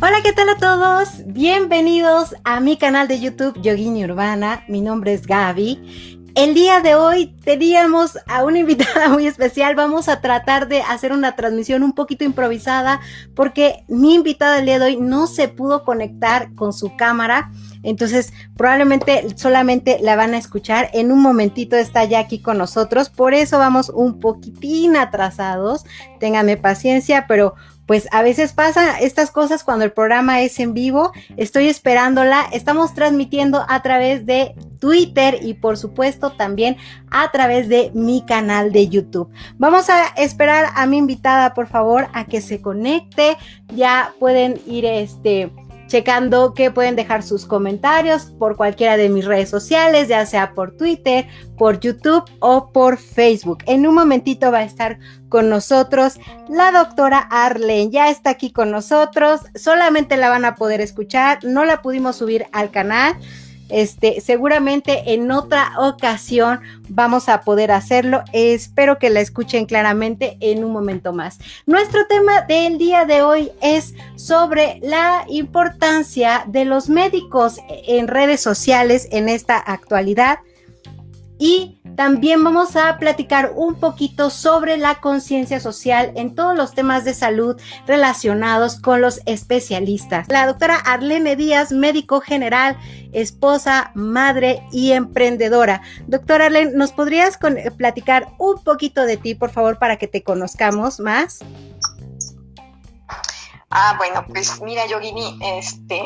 Hola, ¿qué tal a todos? Bienvenidos a mi canal de YouTube Yogini Urbana. Mi nombre es Gaby. El día de hoy teníamos a una invitada muy especial. Vamos a tratar de hacer una transmisión un poquito improvisada porque mi invitada el día de hoy no se pudo conectar con su cámara. Entonces, probablemente solamente la van a escuchar. En un momentito está ya aquí con nosotros. Por eso vamos un poquitín atrasados. Ténganme paciencia, pero pues a veces pasan estas cosas cuando el programa es en vivo. Estoy esperándola. Estamos transmitiendo a través de Twitter y por supuesto también a través de mi canal de YouTube. Vamos a esperar a mi invitada, por favor, a que se conecte. Ya pueden ir este checando que pueden dejar sus comentarios por cualquiera de mis redes sociales, ya sea por Twitter, por YouTube o por Facebook. En un momentito va a estar con nosotros la doctora Arlen. Ya está aquí con nosotros. Solamente la van a poder escuchar. No la pudimos subir al canal. Este, seguramente en otra ocasión vamos a poder hacerlo. Espero que la escuchen claramente en un momento más. Nuestro tema del día de hoy es sobre la importancia de los médicos en redes sociales en esta actualidad y también vamos a platicar un poquito sobre la conciencia social en todos los temas de salud relacionados con los especialistas. La doctora Arlene Díaz, médico general, esposa, madre y emprendedora. Doctora Arlene, ¿nos podrías platicar un poquito de ti, por favor, para que te conozcamos más? Ah, bueno, pues mira, Yogini, este,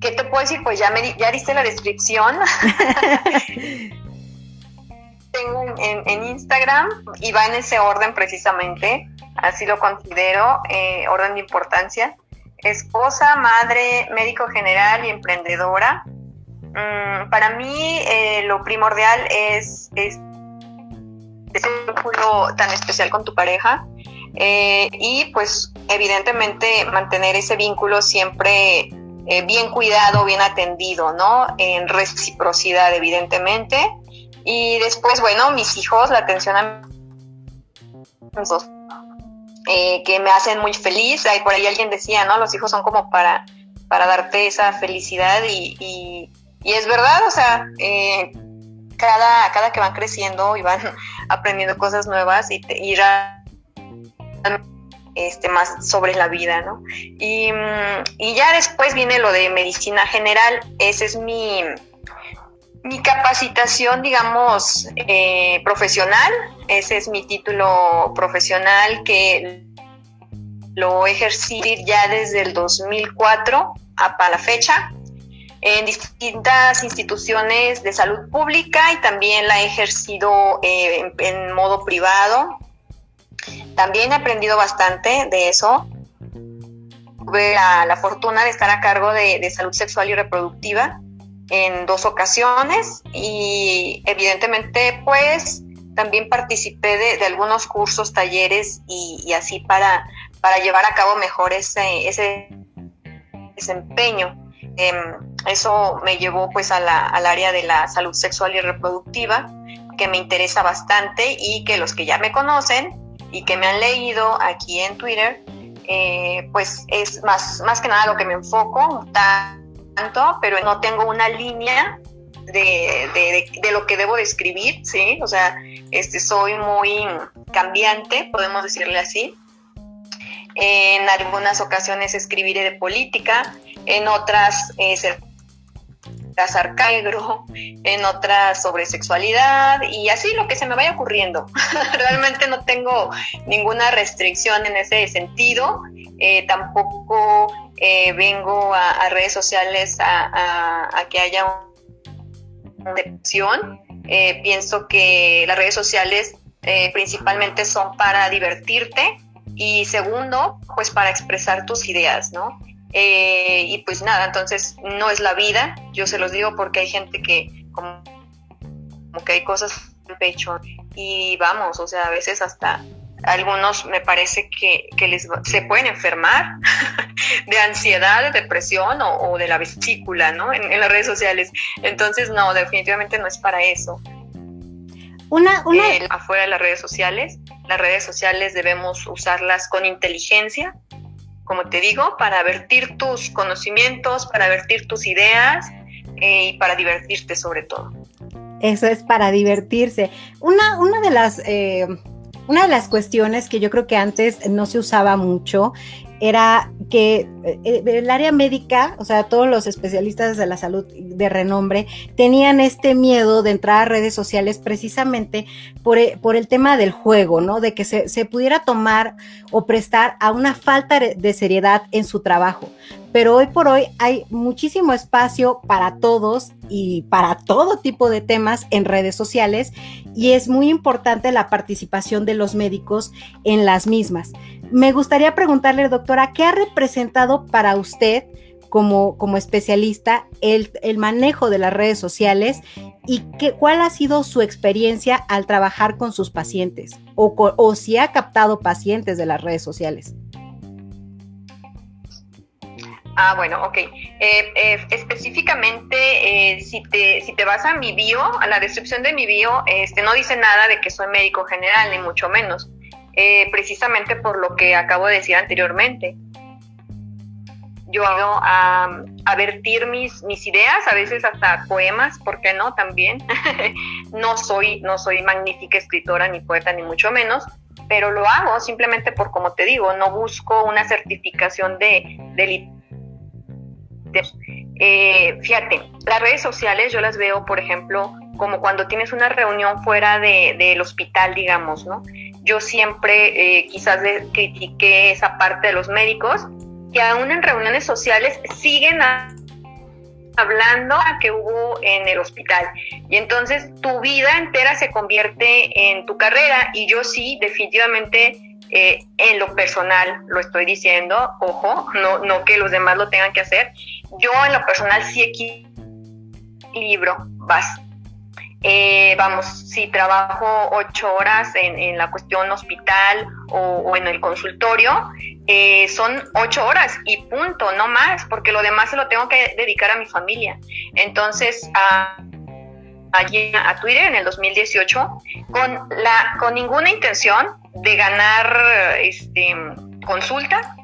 ¿qué te puedo decir? Pues ya me ya diste la descripción. tengo en, Instagram y va en ese orden precisamente, así lo considero, eh, orden de importancia. Esposa, madre, médico general y emprendedora. Mm, para mí eh, lo primordial es, es ese vínculo tan especial con tu pareja eh, y pues evidentemente mantener ese vínculo siempre bien cuidado, bien atendido, ¿no? En reciprocidad, evidentemente y después, bueno, mis hijos, la atención a mis hijos, eh, que me hacen muy feliz. Ahí por ahí alguien decía, ¿no? Los hijos son como para, para darte esa felicidad y, y, es verdad, o sea, eh, cada, cada que van creciendo y van aprendiendo cosas nuevas y, te, y este, más sobre la vida, ¿no? Y, y ya después viene lo de medicina general, ese es mi mi capacitación, digamos, eh, profesional, ese es mi título profesional que lo ejercí ya desde el 2004 hasta la fecha en distintas instituciones de salud pública y también la he ejercido eh, en, modo privado. También he aprendido bastante de eso. Tuve la, fortuna de estar a cargo de salud sexual y reproductiva en dos ocasiones y evidentemente pues también participé de, algunos cursos, talleres y, así para, para llevar a cabo mejor ese, ese desempeño. Em, eso me llevó pues a la, al área de la salud sexual y reproductiva, que me interesa bastante y que los que ya me conocen y que me han leído aquí en Twitter, eh, pues es más, más que nada lo que me enfoco tanto, pero no tengo una línea de, lo que debo describir, ¿sí? O sea, este, soy muy cambiante, podemos decirle así. En algunas ocasiones escribiré de política, en otras eh, arcaigro, en otras sobre sexualidad y así lo que se me vaya ocurriendo. Realmente no tengo ninguna restricción en ese sentido, eh, tampoco eh, vengo a, redes sociales a, que haya una depresión. Eh, pienso que las redes sociales eh, principalmente son para divertirte y segundo, pues para expresar tus ideas, ¿no? y pues nada, entonces no es la vida, yo se los digo porque hay gente que como que hay cosas en el pecho y vamos, o sea, a veces hasta algunos me parece que, les, se pueden enfermar de ansiedad, de depresión o, de la vesícula, ¿no? En, las redes sociales. Entonces, no, definitivamente no es para eso. Una, afuera de las redes sociales. Las redes sociales debemos usarlas con inteligencia, como te digo, para vertir tus conocimientos, para vertir tus ideas eh, y para divertirte sobre todo. Eso es para divertirse. Una, una de las... Eh, una de las cuestiones que yo creo que antes no se usaba mucho era que eh, eh, el área médica, o sea, todos los especialistas de la salud de renombre, tenían este miedo de entrar a redes sociales precisamente por, eh, el tema del juego, ¿no? De que se, pudiera tomar o prestar a una falta de seriedad en su trabajo. Pero hoy por hoy hay muchísimo espacio para todos y para todo tipo de temas en redes sociales y es muy importante la participación de los médicos en las mismas. Me gustaría preguntarle, doctora, ¿qué ha representado para usted como, como especialista el, manejo de las redes sociales y cuál ha sido su experiencia al trabajar con sus pacientes o, o si ha captado pacientes de las redes sociales? Ah, bueno, ok. Eh, eh, específicamente, eh, si, te, si te vas a mi bio, a la descripción de mi bio, este, no dice nada de que soy médico general, ni mucho menos. Precisamente por lo que acabo de decir anteriormente. Yo hago a, vertir mis, mis ideas, a veces hasta poemas, ¿por qué no? También. no, soy, no soy magnífica escritora, ni poeta, ni mucho menos, pero lo hago simplemente por, como te digo, no busco una certificación de, de, eh, fíjate, las redes sociales yo las veo, por ejemplo, como cuando tienes una reunión fuera de, del hospital, digamos, ¿no? yo siempre eh, quizás critiqué esa parte de los médicos, que aún en reuniones sociales siguen hablando a que hubo en el hospital. Y entonces tu vida entera se convierte en tu carrera y yo sí, definitivamente, eh, en lo personal lo estoy diciendo, ojo, no, no que los demás lo tengan que hacer, yo en lo personal sí equilibro bastante eh, vamos, si trabajo ocho horas en, la cuestión hospital o, en el consultorio, eh, son ocho horas y punto, no más, porque lo demás se lo tengo que dedicar a mi familia. Entonces, allí a Twitter en el 2018 con la con ninguna intención de ganar este consulta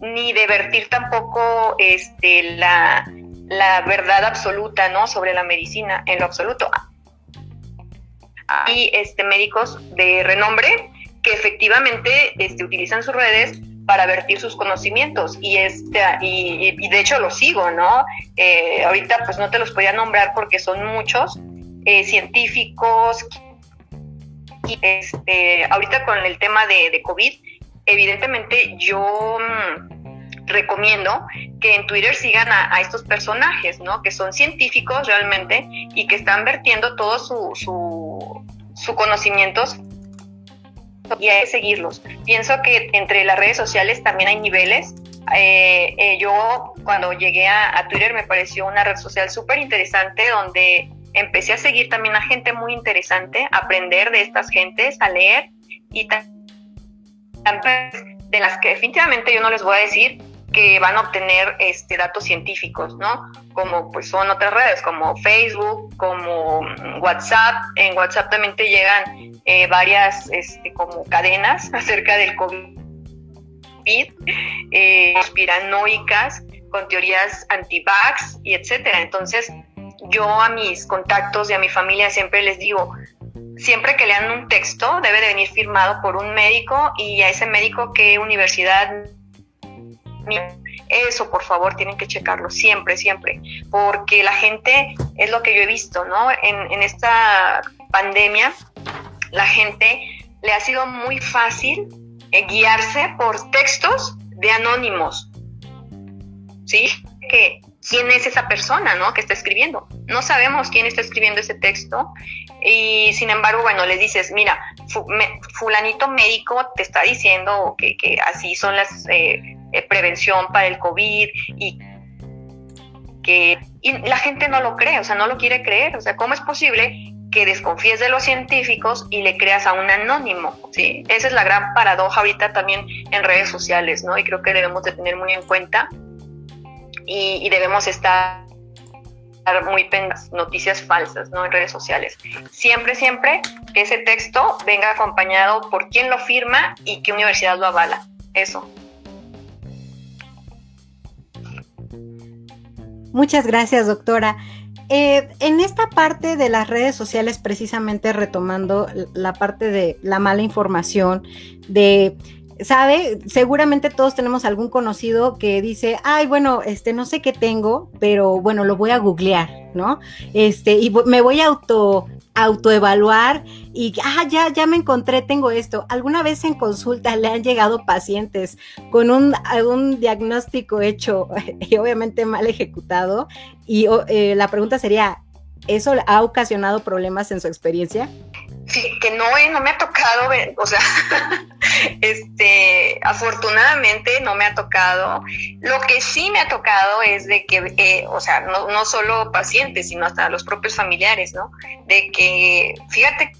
ni de vertir tampoco este la, la verdad absoluta no sobre la medicina en lo absoluto. Hay este, médicos de renombre que efectivamente este, utilizan sus redes para vertir sus conocimientos y este y, de hecho los sigo no eh, ahorita pues no te los podía nombrar porque son muchos eh, científicos este ahorita con el tema de covid evidentemente yo mm, recomiendo que en Twitter sigan a, estos personajes, ¿no? Que son científicos realmente y que están vertiendo todo su, su, su conocimientos y hay que seguirlos. Pienso que entre las redes sociales también hay niveles. Eh, eh, yo cuando llegué a, Twitter me pareció una red social súper interesante donde empecé a seguir también a gente muy interesante, a aprender de estas gentes, a leer y también de las que definitivamente yo no les voy a decir que van a obtener este, datos científicos, ¿no? Como pues son otras redes como Facebook, como WhatsApp. En WhatsApp también te llegan eh, varias este, como cadenas acerca del COVID, eh, conspiranoicas, con teorías anti-vax y etcétera. Entonces, yo a mis contactos y a mi familia siempre les digo, siempre que lean un texto debe de venir firmado por un médico y a ese médico qué universidad eso, por favor, tienen que checarlo siempre, siempre, porque la gente, es lo que yo he visto, ¿no? En, esta pandemia, la gente le ha sido muy fácil eh, guiarse por textos de anónimos, ¿sí? Que, ¿Quién es esa persona, ¿no? Que está escribiendo. No sabemos quién está escribiendo ese texto y sin embargo, bueno, les dices, mira, fulanito médico te está diciendo que, que así son las eh, eh, prevención para el COVID y que la gente no lo cree, o sea, no lo quiere creer. O sea, ¿cómo es posible que desconfíes de los científicos y le creas a un anónimo? ¿sí? Esa es la gran paradoja ahorita también en redes sociales, ¿no? Y creo que debemos de tener muy en cuenta y, debemos estar muy noticias falsas, ¿no? En redes sociales. Siempre, siempre que ese texto venga acompañado por quién lo firma y qué universidad lo avala. Eso. Muchas gracias, doctora. Eh, en esta parte de las redes sociales, precisamente retomando la parte de la mala información, de sabe, seguramente todos tenemos algún conocido que dice, ay, bueno, este, no sé qué tengo, pero bueno, lo voy a googlear, ¿no? Este, y me voy a auto, autoevaluar y, ah, ya, ya me encontré, tengo esto. ¿Alguna vez en consulta le han llegado pacientes con un, diagnóstico hecho y obviamente mal ejecutado? Y eh, la pregunta sería, ¿eso ha ocasionado problemas en su experiencia? Que no, eh, no me ha tocado, o sea, este, afortunadamente no me ha tocado. Lo que sí me ha tocado es de que, eh, o sea, no, no solo pacientes, sino hasta los propios familiares, ¿no? De que, fíjate,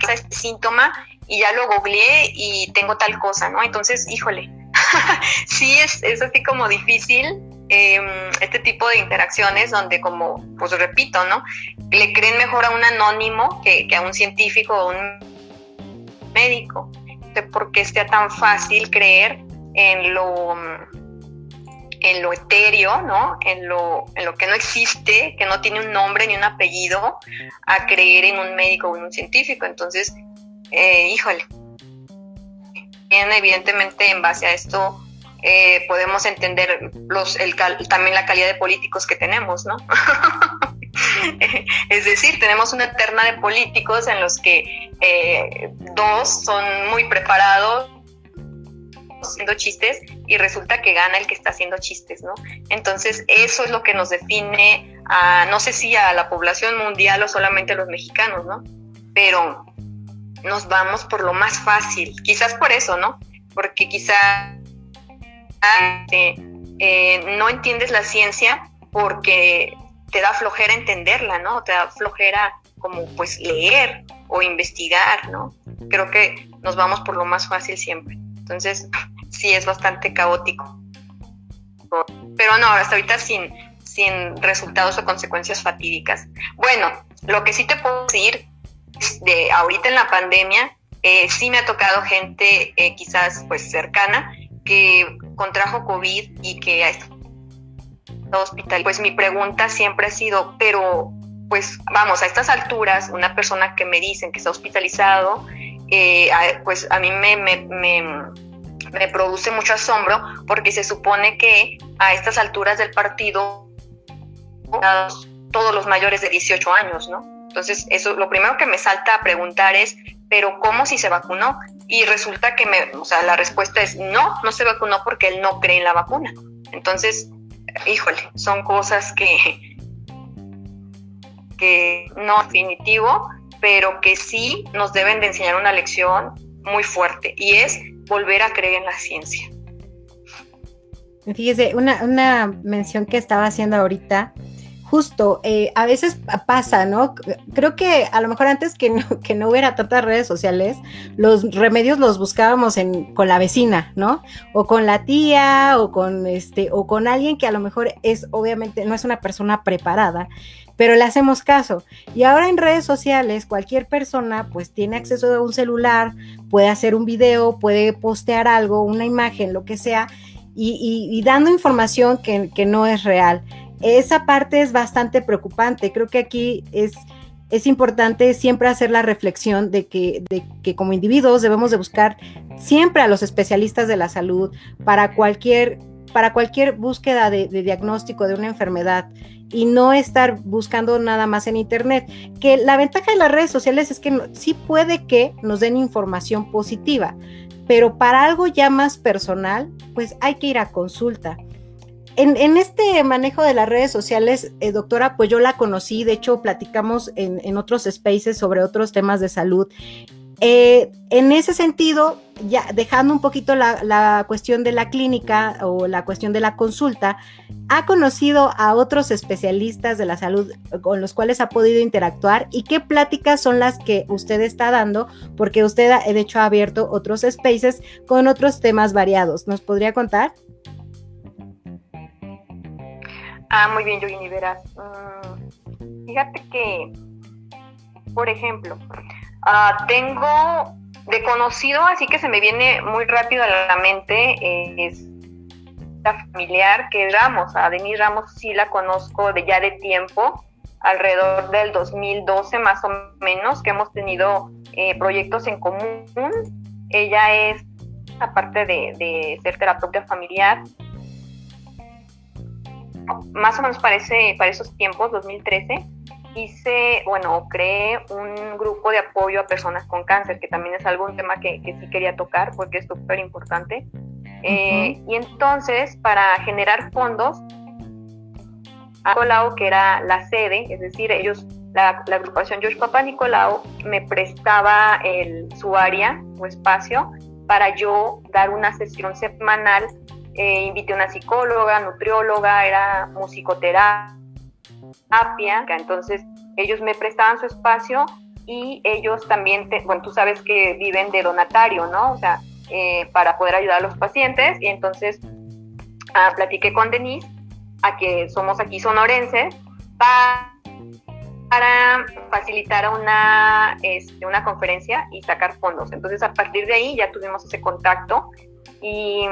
que este síntoma y ya lo googleé y tengo tal cosa, ¿no? Entonces, híjole, sí es, es así como difícil Em, este tipo de interacciones donde como, pues repito, ¿no? Le creen mejor a un anónimo que, a un científico o un médico. ¿Por qué sea tan fácil creer en lo en lo etéreo, ¿no? En lo, en lo que no existe, que no tiene un nombre ni un apellido, a creer en un médico o en un científico. Entonces, eh, híjole, evidentemente en base a esto eh, podemos entender los, el, también la calidad de políticos que tenemos, ¿no? es decir, tenemos una terna de políticos en los que eh, dos son muy preparados haciendo chistes y resulta que gana el que está haciendo chistes, ¿no? Entonces, eso es lo que nos define a, no sé si a la población mundial o solamente a los mexicanos, ¿no? Pero nos vamos por lo más fácil, quizás por eso, ¿no? Porque quizás eh, no entiendes la ciencia porque te da flojera entenderla, ¿no? Te da flojera como pues leer o investigar, ¿no? Creo que nos vamos por lo más fácil siempre. Entonces, sí es bastante caótico. Pero no, hasta ahorita sin, sin resultados o consecuencias fatídicas. Bueno, lo que sí te puedo decir de ahorita en la pandemia, eh, sí me ha tocado gente eh, quizás pues cercana que contrajo COVID y que ha estado hospital, pues mi pregunta siempre ha sido, pero pues vamos, a estas alturas, una persona que me dicen que está hospitalizado, eh, pues a mí me, me, me, produce mucho asombro porque se supone que a estas alturas del partido todos los mayores de 18 años, ¿no? Entonces, eso lo primero que me salta a preguntar es, pero ¿cómo si se vacunó? Y resulta que me, o sea, la respuesta es no, no se vacunó porque él no cree en la vacuna. Entonces, híjole, son cosas que, que no definitivo, pero que sí nos deben de enseñar una lección muy fuerte y es volver a creer en la ciencia. Fíjese, una, una mención que estaba haciendo ahorita justo, eh, a veces pasa, ¿no? Creo que a lo mejor antes que no, que no hubiera tantas redes sociales, los remedios los buscábamos en, con la vecina, ¿no? O con la tía, o con este, o con alguien que a lo mejor es, obviamente, no es una persona preparada, pero le hacemos caso. Y ahora en redes sociales, cualquier persona pues tiene acceso a un celular, puede hacer un video, puede postear algo, una imagen, lo que sea, y, dando información que, que no es real esa parte es bastante preocupante. Creo que aquí es, es importante siempre hacer la reflexión de que, de que como individuos debemos de buscar siempre a los especialistas de la salud para cualquier, para cualquier búsqueda de, diagnóstico de una enfermedad y no estar buscando nada más en internet. Que la ventaja de las redes sociales es que sí puede que nos den información positiva, pero para algo ya más personal, pues hay que ir a consulta. En, este manejo de las redes sociales, eh, doctora, pues yo la conocí, de hecho platicamos en, otros spaces sobre otros temas de salud. Eh, en ese sentido, ya dejando un poquito la, cuestión de la clínica o la cuestión de la consulta, ¿ha conocido a otros especialistas de la salud con los cuales ha podido interactuar y qué pláticas son las que usted está dando? Porque usted, de hecho, ha abierto otros spaces con otros temas variados. ¿Nos podría contar? Ah, muy bien, Yogini, verás. Mm, fíjate que, por ejemplo, uh, tengo de conocido, así que se me viene muy rápido a la mente, es la familiar que Ramos, a Denise Ramos sí la conozco de ya de tiempo, alrededor del 2012 más o menos, que hemos tenido eh, proyectos en común. Ella es, aparte de, de ser terapeuta familiar, más o menos para, para esos tiempos, 2013, hice, bueno, creé un grupo de apoyo a personas con cáncer, que también es algún tema que, sí quería tocar porque es súper importante. Eh, y entonces, para generar fondos, Nicolau, que era la sede, es decir, ellos, la, agrupación George Papa Nicolau, me prestaba el, su área o espacio para yo dar una sesión semanal. Eh, invité a una psicóloga, nutrióloga, era musicoterapia entonces ellos me prestaban su espacio y ellos también, bueno, tú sabes que viven de donatario, ¿no? O sea, eh, para poder ayudar a los pacientes y entonces ah, platiqué con Denise, a que somos aquí sonorenses, para, para facilitar una, este, una conferencia y sacar fondos. Entonces a partir de ahí ya tuvimos ese contacto y,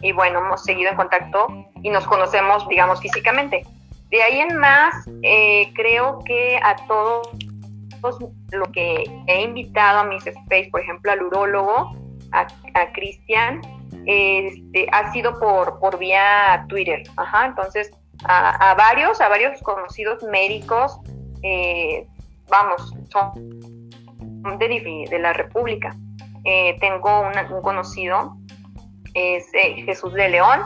y bueno, hemos seguido en contacto y nos conocemos, digamos, físicamente. De ahí en más, eh, creo que a todos lo que he invitado a mis space, por ejemplo, al urólogo, a, Cristian, este, ha sido por, por vía Twitter. Ajá, entonces, a, varios, a varios conocidos médicos, eh, vamos, son de, de la República. Eh, tengo un conocido, es Jesús de León,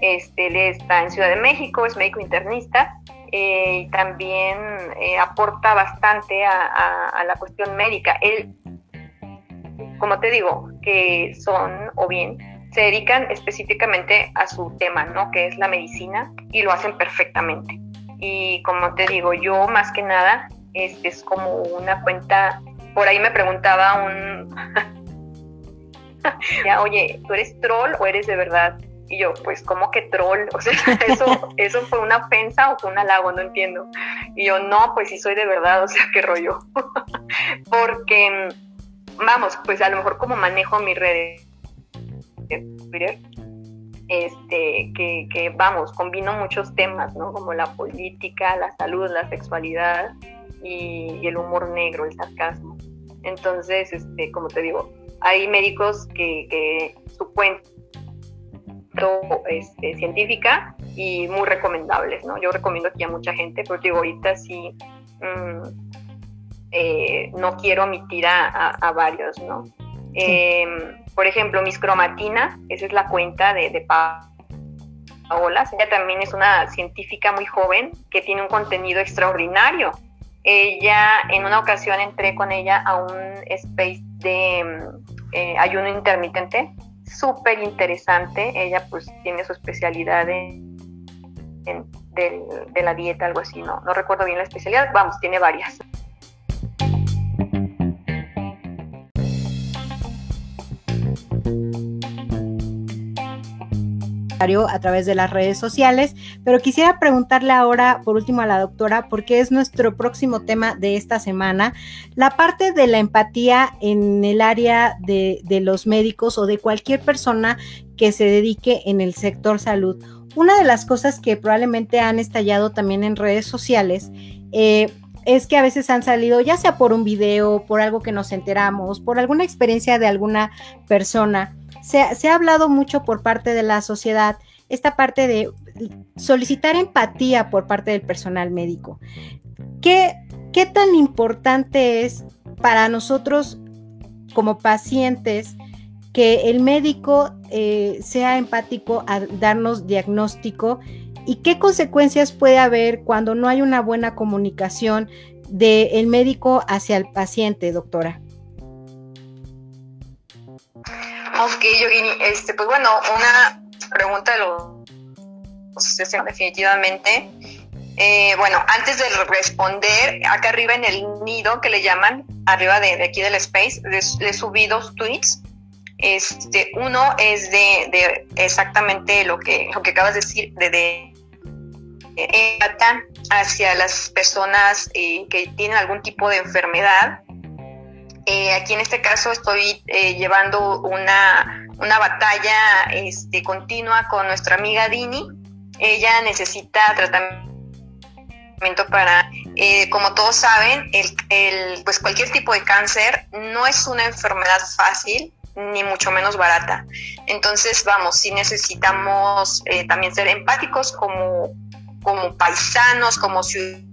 este, él está en Ciudad de México, es médico internista eh, y también eh, aporta bastante a, la cuestión médica. Él, como te digo, que son o bien se dedican específicamente a su tema, ¿no? Que es la medicina y lo hacen perfectamente. Y como te digo, yo más que nada este, es como una cuenta, por ahí me preguntaba un, oye, ¿tú eres troll o eres de verdad y yo, pues, ¿cómo que troll? O sea, eso, eso fue una ofensa o fue un halago, no entiendo. Y yo, no, pues sí soy de verdad, o sea, qué rollo. Porque, vamos, pues a lo mejor como manejo mis redes este, que, que, vamos, combino muchos temas, ¿no? Como la política, la salud, la sexualidad y, el humor negro, el sarcasmo. Entonces, este, como te digo, hay médicos que, que su cuenta este, científica y muy recomendables, ¿no? Yo recomiendo aquí a mucha gente, porque digo, ahorita sí mm, eh, no quiero omitir a, varios, ¿no? Em, por ejemplo, Miss Cromatina, esa es la cuenta de, de Paola, ella también es una científica muy joven que tiene un contenido extraordinario. Ella, en una ocasión entré con ella a un space de eh, ayuno intermitente súper interesante. Ella pues tiene su especialidad en, de, la dieta, algo así, ¿no? No recuerdo bien la especialidad, vamos, tiene varias. A través de las redes sociales, pero quisiera preguntarle ahora, por último, a la doctora, porque es nuestro próximo tema de esta semana, la parte de la empatía en el área de, los médicos o de cualquier persona que se dedique en el sector salud. Una de las cosas que probablemente han estallado también en redes sociales eh, es que a veces han salido, ya sea por un video, por algo que nos enteramos, por alguna experiencia de alguna persona, se, ha hablado mucho por parte de la sociedad esta parte de solicitar empatía por parte del personal médico. ¿Qué, qué tan importante es para nosotros como pacientes que el médico eh, sea empático a darnos diagnóstico y qué consecuencias puede haber cuando no hay una buena comunicación del médico hacia el paciente, doctora? Ok, Yogini, este, pues bueno, una pregunta de los definitivamente. Eh, bueno, antes de responder, acá arriba en el nido que le llaman, arriba de, aquí del space, le, subí dos tweets. Este, uno es de, exactamente lo que, lo que acabas de decir, de, hacia las personas eh, que tienen algún tipo de enfermedad. Eh, aquí en este caso estoy eh, llevando una, una batalla este, continua con nuestra amiga Dini. Ella necesita tratamiento para, como todos saben, el, el, pues cualquier tipo de cáncer no es una enfermedad fácil ni mucho menos barata. Entonces, vamos, si necesitamos también ser empáticos como como paisanos, como ciudadanos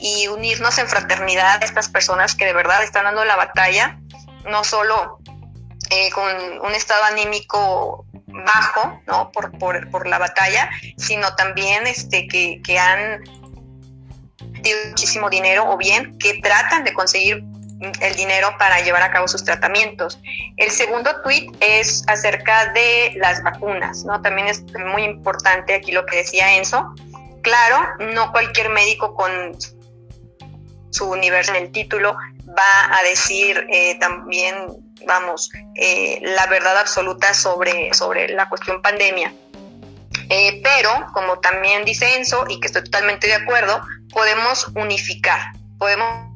y, unirnos en fraternidad a estas personas que de verdad están dando la batalla, no solo eh, con un estado anímico bajo, ¿no? Por, por, la batalla, sino también este, que, que han tenido muchísimo dinero o bien que tratan de conseguir el dinero para llevar a cabo sus tratamientos. El segundo tweet es acerca de las vacunas, ¿no? También es muy importante aquí lo que decía Enzo. Claro, no cualquier médico con su universo en el título va a decir eh, también, vamos, eh, la verdad absoluta sobre, sobre la cuestión pandemia. Eh, pero, como también dice Enzo, y que estoy totalmente de acuerdo, podemos unificar, podemos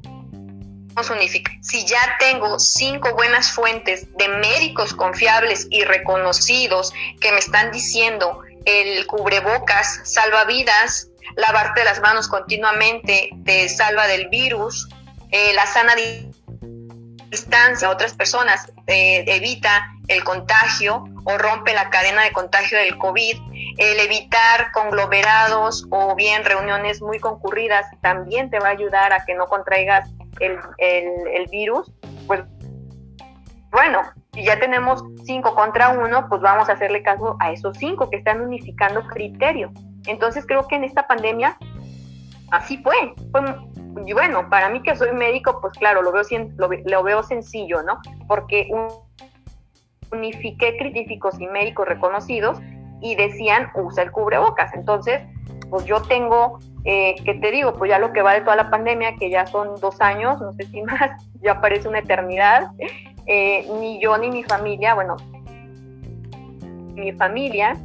unificar. Si ya tengo cinco buenas fuentes de médicos confiables y reconocidos que me están diciendo el cubrebocas salva vidas, lavarte las manos continuamente te salva del virus, eh, la sana distancia a otras personas eh, evita el contagio o rompe la cadena de contagio del COVID, el evitar conglomerados o bien reuniones muy concurridas también te va a ayudar a que no contraigas el, el, virus, pues bueno, si ya tenemos cinco contra uno, pues vamos a hacerle caso a esos cinco que están unificando criterio. Entonces creo que en esta pandemia así fue. y bueno, para mí que soy médico, pues claro, lo veo, lo veo sencillo, ¿no? Porque unifiqué críticos y médicos reconocidos y decían usa el cubrebocas. Entonces, pues yo tengo eh, que te digo, pues ya lo que va de toda la pandemia, que ya son dos años, no sé si más, ya parece una eternidad, eh, ni yo ni mi familia, bueno, mi familia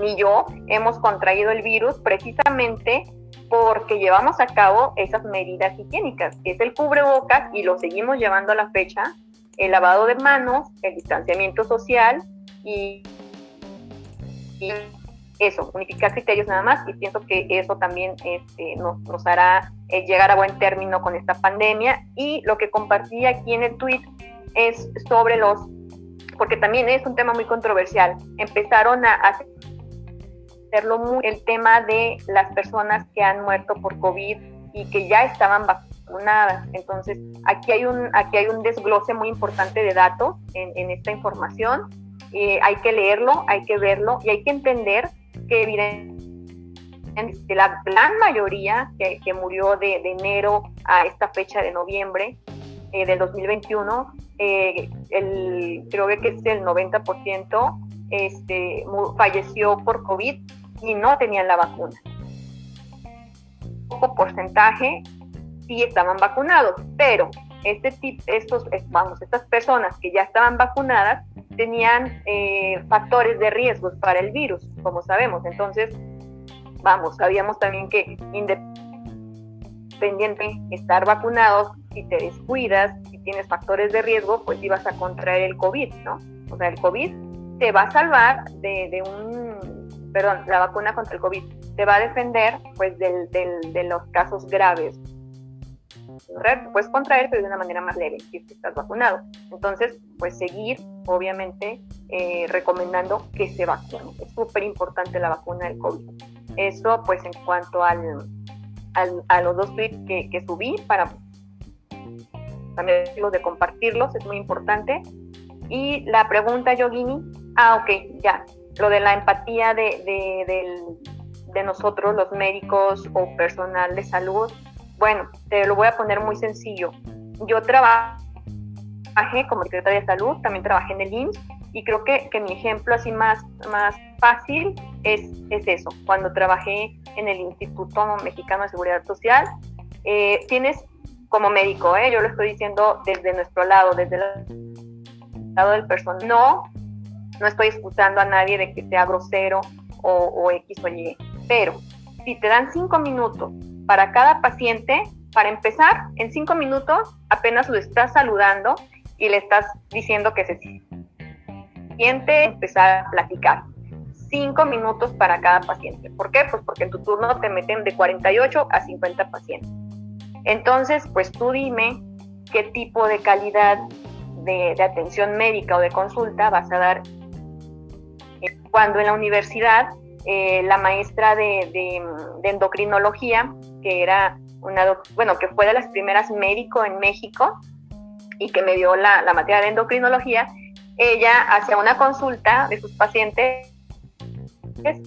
ni yo hemos contraído el virus precisamente porque llevamos a cabo esas medidas higiénicas, que es el cubrebocas y lo seguimos llevando a la fecha, el lavado de manos, el distanciamiento social y, eso, unificar criterios nada más y pienso que eso también este, nos, nos, hará eh, llegar a buen término con esta pandemia. Y lo que compartí aquí en el tweet es sobre los, porque también es un tema muy controversial, empezaron a hacerlo muy, el tema de las personas que han muerto por COVID y que ya estaban vacunadas. Entonces, aquí hay un, aquí hay un desglose muy importante de datos en, esta información. Eh, hay que leerlo, hay que verlo y hay que entender que la gran mayoría que, murió de, enero a esta fecha de noviembre eh, del 2021, eh, el, creo que es el 90% este, falleció por COVID y no tenían la vacuna. Poco porcentaje sí estaban vacunados, pero este tipo, estos, vamos, estas personas que ya estaban vacunadas tenían eh, factores de riesgo para el virus, como sabemos. Entonces, vamos, sabíamos también que independiente estar vacunados, si te descuidas, si tienes factores de riesgo, pues ibas a contraer el COVID, ¿no? O sea, el COVID te va a salvar de, un, perdón, la vacuna contra el COVID te va a defender pues del, de los casos graves puedes contraer, pero de una manera más leve si estás vacunado. Entonces, pues seguir, obviamente, eh, recomendando que se vacunen. Es súper importante la vacuna del COVID. Eso, pues, en cuanto al, a los dos tweets que subí para también de compartirlos, es muy importante. Y la pregunta, Yogini, ah, ok, ya, lo de la empatía de, de, de nosotros, los médicos o personal de salud, bueno, te lo voy a poner muy sencillo. Yo trabajé como secretaria de salud, también trabajé en el IMSS y creo que, mi ejemplo así más, más fácil es, es eso. Cuando trabajé en el Instituto Mexicano de Seguridad Social, eh, tienes como médico, ¿eh? yo lo estoy diciendo desde nuestro lado, desde el lado del personal. No, no estoy excusando a nadie de que sea grosero o, X o Y. Pero si te dan cinco minutos para cada paciente, para empezar, en cinco minutos apenas lo estás saludando y le estás diciendo que se siente, empezar a platicar. Cinco minutos para cada paciente. ¿Por qué? Pues porque en tu turno te meten de 48 a 50 pacientes. Entonces, pues tú dime qué tipo de calidad de, atención médica o de consulta vas a dar. Cuando en la universidad, eh, la maestra de, endocrinología, que era una, bueno, que fue de las primeras médicos en México y que me dio la, la materia de endocrinología, ella hacía una consulta de sus pacientes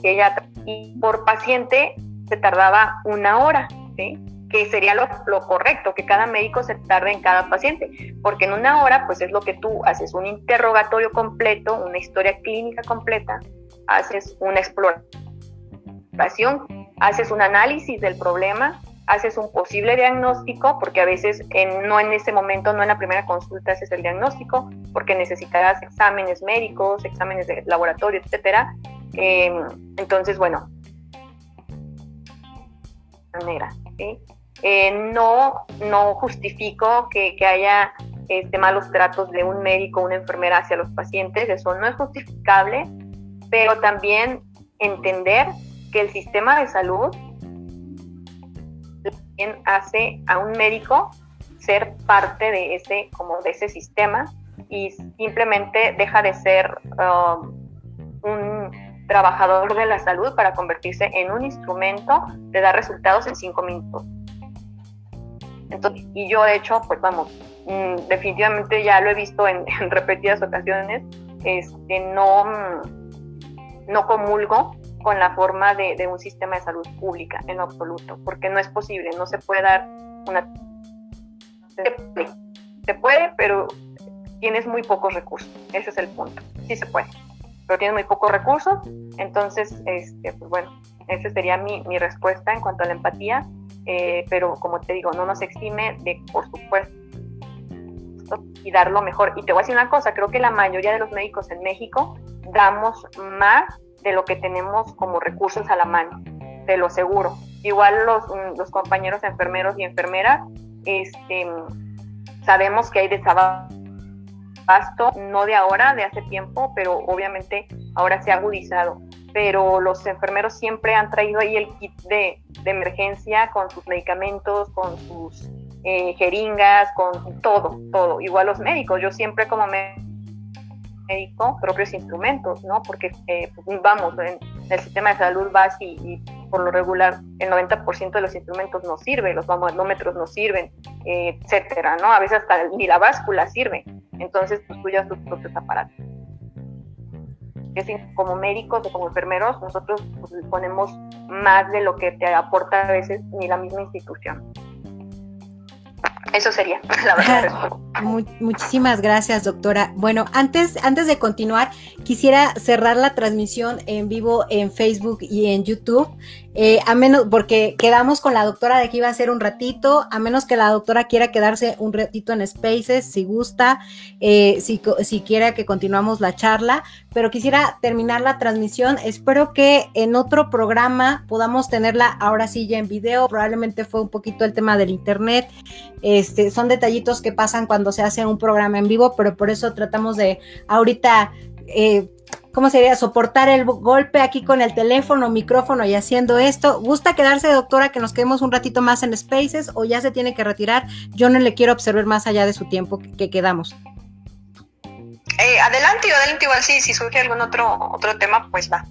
que ella y por paciente se tardaba una hora, ¿sí? Que sería lo, correcto, que cada médico se tarde en cada paciente, porque en una hora, pues es lo que tú haces, un interrogatorio completo, una historia clínica completa, haces una exploración, haces un análisis del problema, haces un posible diagnóstico, porque a veces no en ese momento, no en la primera consulta haces el diagnóstico, porque necesitarás exámenes médicos, exámenes de laboratorio, etcétera. Eh, entonces, bueno, manera, ¿sí? Eh, no, no justifico que, haya este, malos tratos de un médico una enfermera hacia los pacientes, eso no es justificable, pero también entender que el sistema de salud también hace a un médico ser parte de ese, como de ese sistema y simplemente deja de ser um, un trabajador de la salud para convertirse en un instrumento de dar resultados en cinco minutos y yo de hecho, pues vamos, mm, definitivamente ya lo he visto en, repetidas ocasiones, este, no, mm, no comulgo con la forma de, un sistema de salud pública en absoluto, porque no es posible, no se puede dar una... Se puede, pero tienes muy pocos recursos, ese es el punto, sí se puede, pero tienes muy pocos recursos, entonces, este, pues bueno, esa sería mi, mi respuesta en cuanto a la empatía eh, pero como te digo, no nos exime de, por supuesto, y dar lo mejor. Y te voy a decir una cosa, creo que la mayoría de los médicos en México damos más de lo que tenemos como recursos a la mano, te lo seguro. Igual los, mm, los compañeros enfermeros y enfermeras, este, sabemos que hay desabasto, no de ahora, de hace tiempo, pero obviamente ahora se ha agudizado pero los enfermeros siempre han traído ahí el kit de, emergencia con sus medicamentos, con sus eh, jeringas, con todo, todo. Igual los médicos, yo siempre como médico, propios instrumentos, ¿no? Porque, eh, pues, vamos, en el sistema de salud vas y, por lo regular el 90% de los instrumentos no sirven, los manómetros no sirven, eh, etcétera, ¿no? A veces hasta ni la báscula sirve. Entonces, pues tú ya tus propios aparatos como médicos o como enfermeros, nosotros pues, ponemos más de lo que te aporta a veces ni la misma institución. Eso sería la verdad. muchísimas gracias, doctora. Bueno, antes, antes de continuar, quisiera cerrar la transmisión en vivo en Facebook y en YouTube. Eh, a menos, porque quedamos con la doctora de que iba a ser un ratito, a menos que la doctora quiera quedarse un ratito en Spaces, si gusta, eh, si, si quiera que continuamos la charla, pero quisiera terminar la transmisión. Espero que en otro programa podamos tenerla ahora sí ya en video. Probablemente fue un poquito el tema del internet. Este, son detallitos que pasan cuando se hace un programa en vivo, pero por eso tratamos de ahorita eh, ¿cómo sería? Soportar el golpe aquí con el teléfono, micrófono y haciendo esto. ¿Gusta quedarse, doctora, que nos quedemos un ratito más en Spaces o ya se tiene que retirar? Yo no le quiero observar más allá de su tiempo que, quedamos. Eh, adelante, adelante igual sí, si surge algún otro, otro tema, pues va.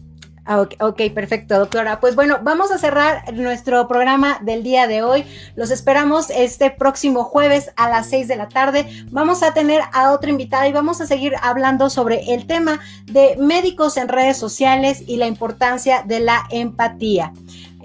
Ah, ok, perfecto, doctora. Pues bueno, vamos a cerrar nuestro programa del día de hoy. Los esperamos este próximo jueves a las 6 de la tarde. Vamos a tener a otra invitada y vamos a seguir hablando sobre el tema de médicos en redes sociales y la importancia de la empatía.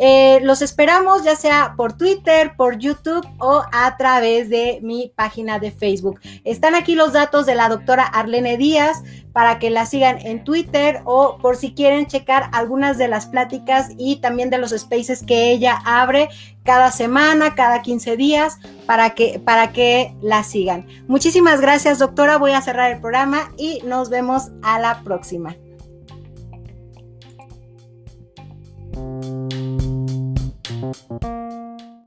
Eh, los esperamos ya sea por Twitter, por YouTube o a través de mi página de Facebook. Están aquí los datos de la doctora Arlene Díaz para que la sigan en Twitter o por si quieren checar algunas de las pláticas y también de los spaces que ella abre cada semana, cada 15 días, para que, para que la sigan. Muchísimas gracias, doctora. Voy a cerrar el programa y nos vemos a la próxima.